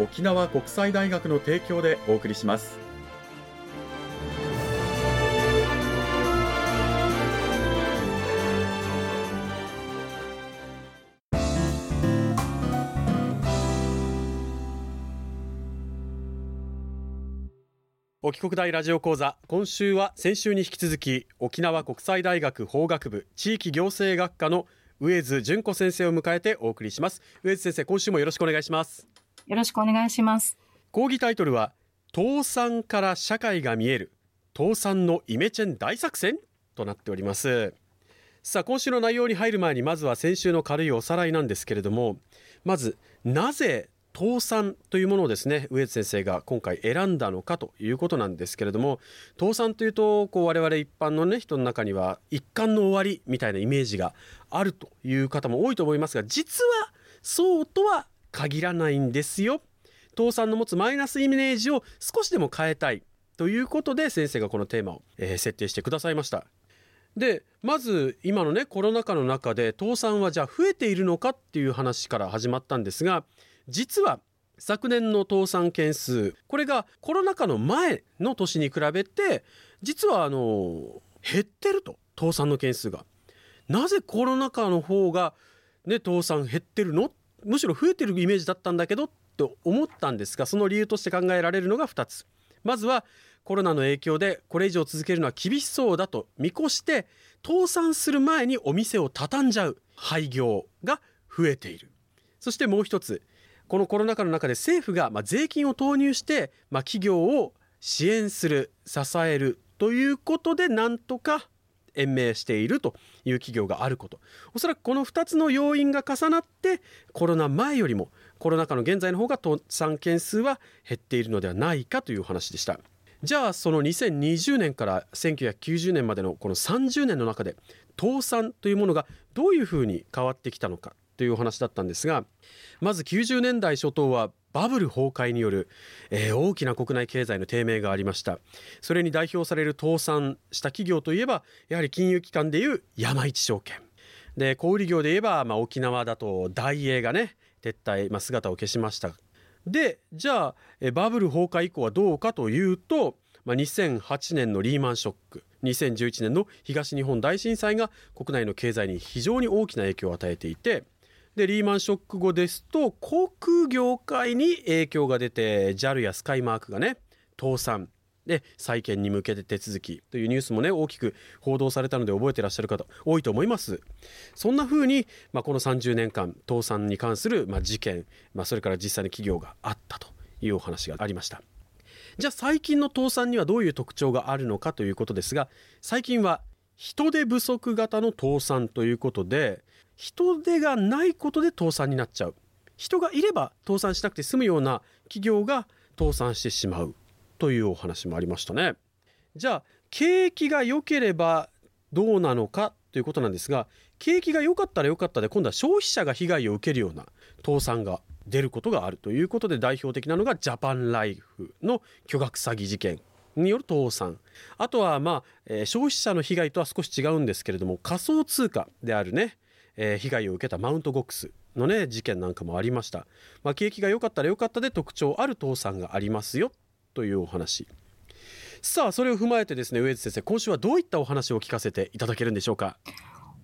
沖縄国際大学の提供でお送りします。沖国大ラジオ講座今週は先週に引き続き沖縄国際大学法学部地域行政学科の上津純子先生を迎えてお送りします。上津先生今週もよろしくお願いします。よろしくお願いします。講義タイトルは倒産から社会が見える倒産のイメチェン大作戦となっております。さあ今週の内容に入る前にまずは先週の軽いおさらいなんですけれどもまずなぜ倒産というものをですね上津先生が今回選んだのかということなんですけれども倒産というとこう我々一般のね人の中には一貫の終わりみたいなイメージがあるという方も多いと思いますが実はそうとは限らないんですよ。倒産の持つマイナスイメージを少しでも変えたいということで先生がこのテーマを、えー、設定してくださいました。でまず今のねコロナ禍の中で倒産はじゃあ増えているのかっていう話から始まったんですが実は昨年の倒産件数これがコロナ禍の前の年に比べて実はあの減ってると倒産の件数が。なぜコロナ禍の方が、ね、倒産減ってるのむしろ増えてるイメージだったんだけどと思ったんですがその理由として考えられるのが2つ。まずはコロナの影響でこれ以上続けるのは厳しそうだと見越して倒産する前にお店を畳んじゃう廃業が増えているそしてもう一つこのコロナ禍の中で政府がま税金を投入して、ま企業を支援する支えるということでなんとか延命しているという企業があること。おそらくこの2つの要因が重なってコロナ前よりもコロナ禍の現在の方が倒産件数は減っているのではないかという話でした。じゃあその2020年から1990年までのこの30年の中で倒産というものがどういうふうに変わってきたのかというお話だったんですがまず90年代初頭はバブル崩壊による、えー、大きな国内経済の低迷がありました。それに代表される倒産した企業といえばやはり金融機関でいう山一証券。で小売業で言えば、まあ、沖縄だと大英がね撤退、まあ、姿を消しました。でじゃあバブル崩壊以降はどうかというと、まあ、2008年のリーマンショック2011年の東日本大震災が国内の経済に非常に大きな影響を与えていてでリーマンショック後ですと航空業界に影響が出て JAL やスカイマークがね倒産。で再建に向けて手続き。というニュースもね大きく報道されたので覚えてらっしゃる方多いと思います。そんな風に、まあ、この30年間倒産に関する、まあ、事件、まあ、それから実際に企業があったというお話がありました。じゃあ最近の倒産にはどういう特徴があるのかということですが最近は人手不足型の倒産ということで人手がないことで倒産になっちゃう。人がいれば倒産しなくて済むような企業が倒産してしまうというお話もありましたね。じゃあ景気が良ければどうなのかということなんですが景気が良かったら良かったで今度は消費者が被害を受けるような倒産が出ることがあるということで代表的なのがジャパンライフの巨額詐欺事件による倒産。あとはまあ、え、消費者の被害とは少し違うんですけれども仮想通貨であるね。えー、被害を受けたマウントゴックスのね事件なんかもありました、まあ、景気が良かったら良かったで特徴ある倒産がありますよというお話。さあそれを踏まえてですね上津先生今週はどういったお話を聞かせていただけるんでしょうか？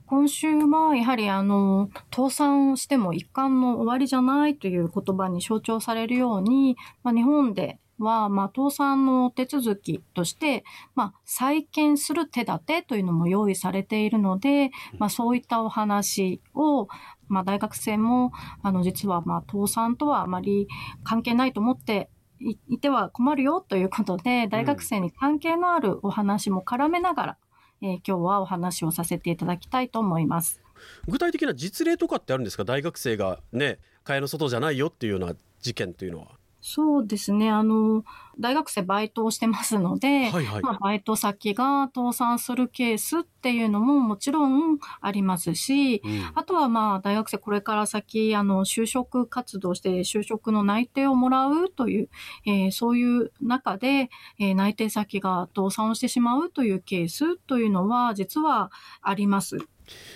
今週はやはりあの倒産をしても一貫の終わりじゃないという言葉に象徴されるように、まあ、日本では、まあ、倒産の手続きとして、まあ、再建する手立てというのも用意されているので、まあ、そういったお話を、まあ、大学生も、あの、実は、まあ、倒産とはあまり関係ないと思っていいては困るよということで、大学生に関係のあるお話も絡めながら、えー今日はお話をさせていただきたいと思います。具体的な実例とかってあるんですか？大学生がね蚊帳の外じゃないよっていうような事件というのは。そうですね。あの、大学生バイトをしてますので、はいはいまあ、バイト先が倒産するケースっていうのももちろんありますし、うんあとはまあ大学生これから先あの就職活動して就職の内定をもらうという、えーそういう中で、えー内定先が倒産をしてしまうというケースというのは実はあります。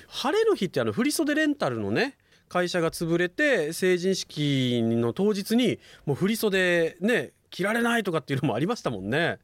晴れの日ってあの振袖レンタルのね会社が潰れて成人式の当日にもう振袖ね着られないとかっていうのもありましたもんね。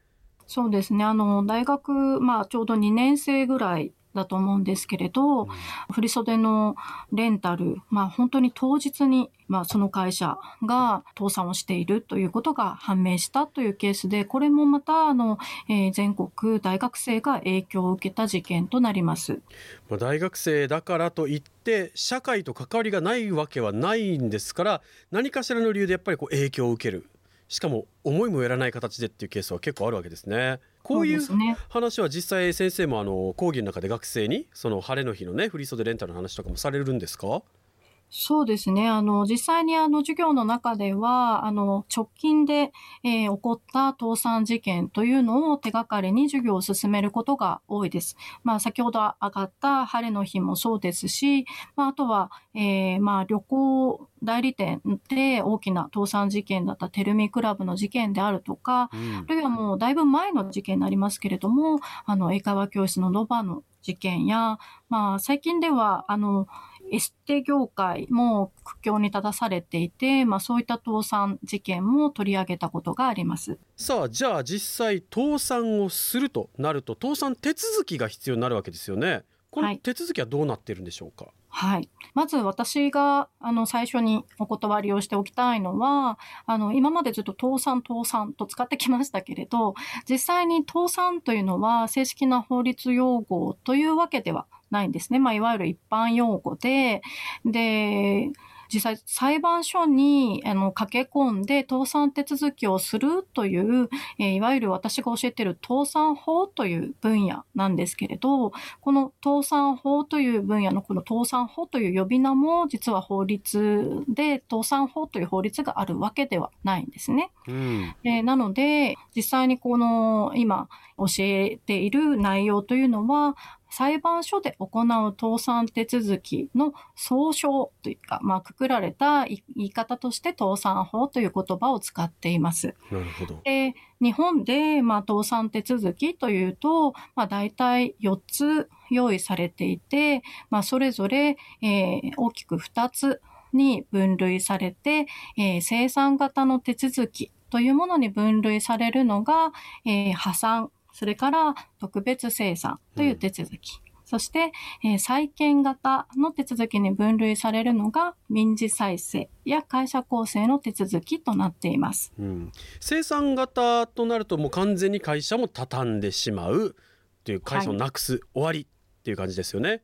そうですね。あの、大学、まあちょうど2年生ぐらいだと思うんですけれど、振袖のレンタル、まあ本当に当日に、まあその会社が倒産をしているということが判明したというケースで、これもまた、あの、えー全国大学生が影響を受けた事件となります。まあ大学生だからといって社会と関わりがないわけはないんですから何かしらの理由でやっぱりこう影響を受けるしかも思いもよらない形でっていうケースは結構あるわけですね。こういう。話は実際先生もあの講義の中で学生にその晴れの日のね振袖レンタルの話とかもされるんですか？そうですね。あの、実際にあの、授業の中では、あの、直近で、えー起こった倒産事件というのを手がかりに授業を進めることが多いです。まあ、先ほど上がった晴れの日もそうですし、まあ、あとは、えーまあ、旅行代理店で大きな倒産事件だったテルミクラブの事件であるとか、うんあるいはもうだいぶ前の事件になりますけれども、あの、英会話教室のロバの事件や、まあ、最近では、あの、エステ業界も苦境に立たされていて、まあ、そういった倒産事件も取り上げたことがあります。さあじゃあ実際倒産をするとなると倒産手続きが必要になるわけですよね。このはい手続きはどうなっているんでしょうか？はい。はいまず私が、あの、最初にお断りをしておきたいのは、あの、今までずっと倒産、倒産と使ってきましたけれど、実際に倒産というのは正式な法律用語というわけではないんですね。まあ、いわゆる一般用語で、で、実際裁判所にあの駆け込んで倒産手続きをするという、えーいわゆる私が教えている倒産法という分野なんですけれど、この倒産法という分野のこの倒産法という呼び名も実は法律で倒産法という法律があるわけではないんですね。うん、えーなので、実際にこの今教えている内容というのは、裁判所で行う倒産手続きの総称というか、まあ、くくられた言い方として倒産法という言葉を使っています。なるほど。で、日本で、まあ、倒産手続きというと、まあ、大体4つ用意されていて、まあ、それぞれ、えー大きく2つに分類されて、えー生産型の手続きというものに分類されるのが、えー破産、それから特別生産という手続き。そして、えー債権型の手続きに分類されるのが民事再生や会社構成の手続きとなっています。うん、生産型となるともう完全に会社も畳んでしまうっていう会社をなくす、終わりっていう感じですよね。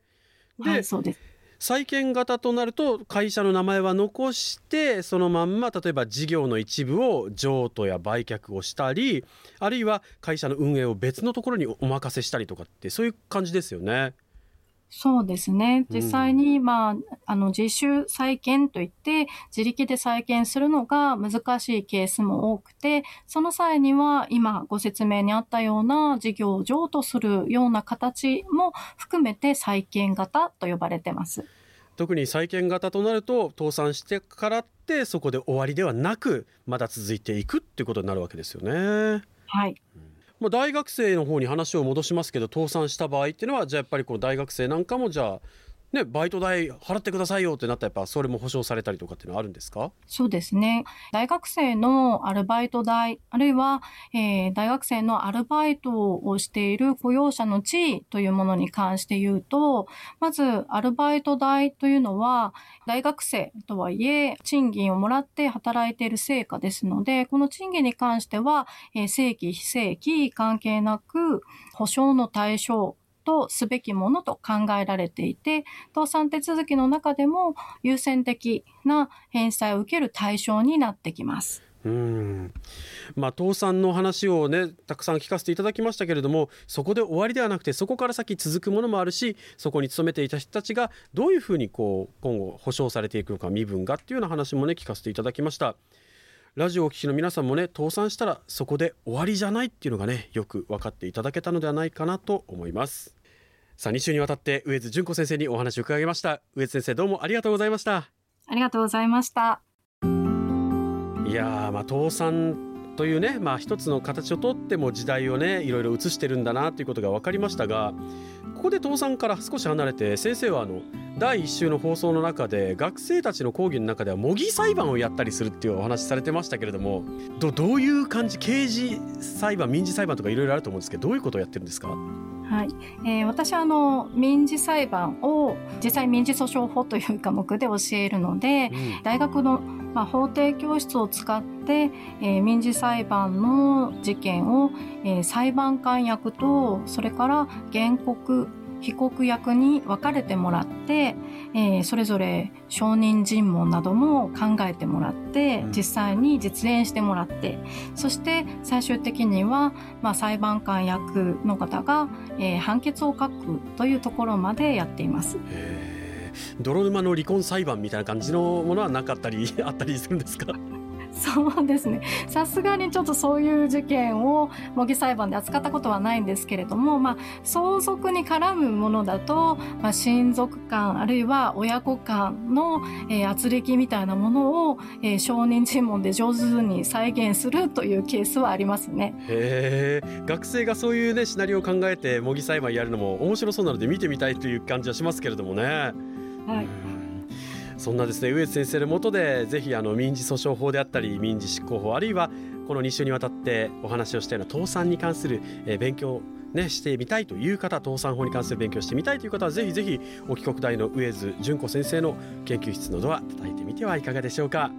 で、はい、そうです。債権型となると会社の名前は残してそのまんま例えば事業の一部を譲渡や売却をしたりあるいは会社の運営を別のところにお任せしたりとかってそういう感じですよね。そうですね。実際に、まあ、あの、自主再建といって、自力で再建するのが難しいケースも多くて、その際には、今ご説明にあったような事業を譲渡するような形も含めて再建型と呼ばれてます。特に債権型となると倒産してからってそこで終わりではなくまだ続いていくっていうことになるわけですよね。はい。まあ、大学生の方に話を戻しますけど倒産した場合っていうのはじゃあやっぱりこう大学生なんかもじゃあね、バイト代払ってくださいよってなったらやっぱそれも保証されたりとかっていうのはあるんですか？そうですね。大学生のアルバイト代、あるいは、えー、大学生のアルバイトをしている雇用者の地位というものに関して言うと、まずアルバイト代というのは、大学生とはいえ、賃金をもらって働いている成果ですので、この賃金に関しては、えー、正規、非正規関係なく、保証の対象とすべきものと考えられていて、倒産手続きの中でも優先的な返済を受ける対象になってきます。うんまあ、倒産の話をねたくさん聞かせていただきましたけれどもそこで終わりではなくてそこから先続くものもあるしそこに勤めていた人たちがどういうふうにこう今後保障されていくのか身分がっていうような話もね聞かせていただきました。ラジオをお聞きの皆さんもね倒産したらそこで終わりじゃないっていうのがねよく分かっていただけたのではないかなと思います。さあ2週にわたって上津純子先生にお話を伺いました。上津先生どうもありがとうございました。ありがとうございました。いやまあ倒産というねまあ一つの形をとっても時代をねいろいろ映してるんだなということが分かりましたがここで倒産から少し離れて先生はあの第1週の放送の中で学生たちの講義の中では模擬裁判をやったりするっていうお話されてましたけれどもどどういう感じ刑事裁判民事裁判とかいろいろあると思うんですけどどういうことをやってるんですか？はい。えー、私はあの民事裁判を実際民事訴訟法という科目で教えるので、うん、大学の、まあ、法廷教室を使って、えー、民事裁判の事件を、えー、裁判官役とそれから原告被告役に分かれてもらって、えー、それぞれ証人尋問なども考えてもらって、実際に実演してもらって、そして最終的には、まあ、裁判官役の方が、えー、判決を書くというところまでやっています。泥沼の離婚裁判みたいな感じのものはなかったりあったりするんですか？そうですね。さすがにちょっとそういう事件を模擬裁判で扱ったことはないんですけれども、まあ、相続に絡むものだと、まあ、親族間、あるいは親子間の、えー、圧力みたいなものを、えー、証人尋問で上手に再現するというケースはありますね。へえ、学生がそういうね、シナリオを考えて模擬裁判やるのも面白そうなので見てみたいという感じはしますけれどもね。はい。そんなですね上津先生のもとでぜひあの民事訴訟法であったり民事執行法あるいはこの2週にわたってお話をしたような倒産に関するえ勉強ね、してみたいという方倒産法に関する勉強してみたいという方はぜひぜひ沖国大の上津純子先生の研究室のドア叩いてみてはいかがでしょうか。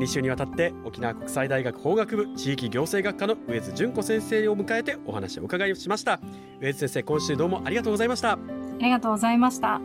2週にわたって沖縄国際大学法学部地域行政学科の上津純子先生を迎えてお話を伺いしました。上津先生今週どうもありがとうございました。ありがとうございました。